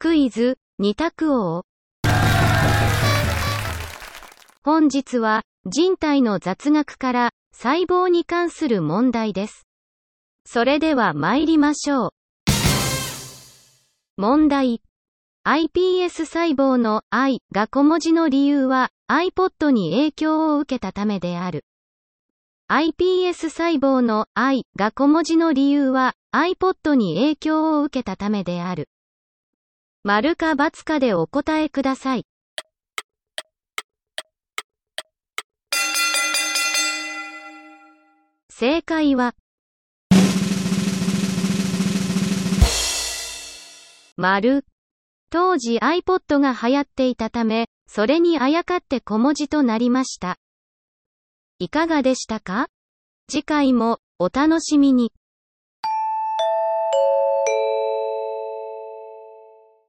クイズ、二択王。本日は、人体の雑学から、細胞に関する問題です。それでは参りましょう。問題。iPS 細胞の I が小文字の理由は iPod に影響を受けたためである。iPS 細胞の I が小文字の理由は iPod に影響を受けたためである。丸か×かでお答えください。正解は、丸。当時 iPod が流行っていたため、それにあやかって小文字となりました。いかがでしたか？次回もお楽しみに。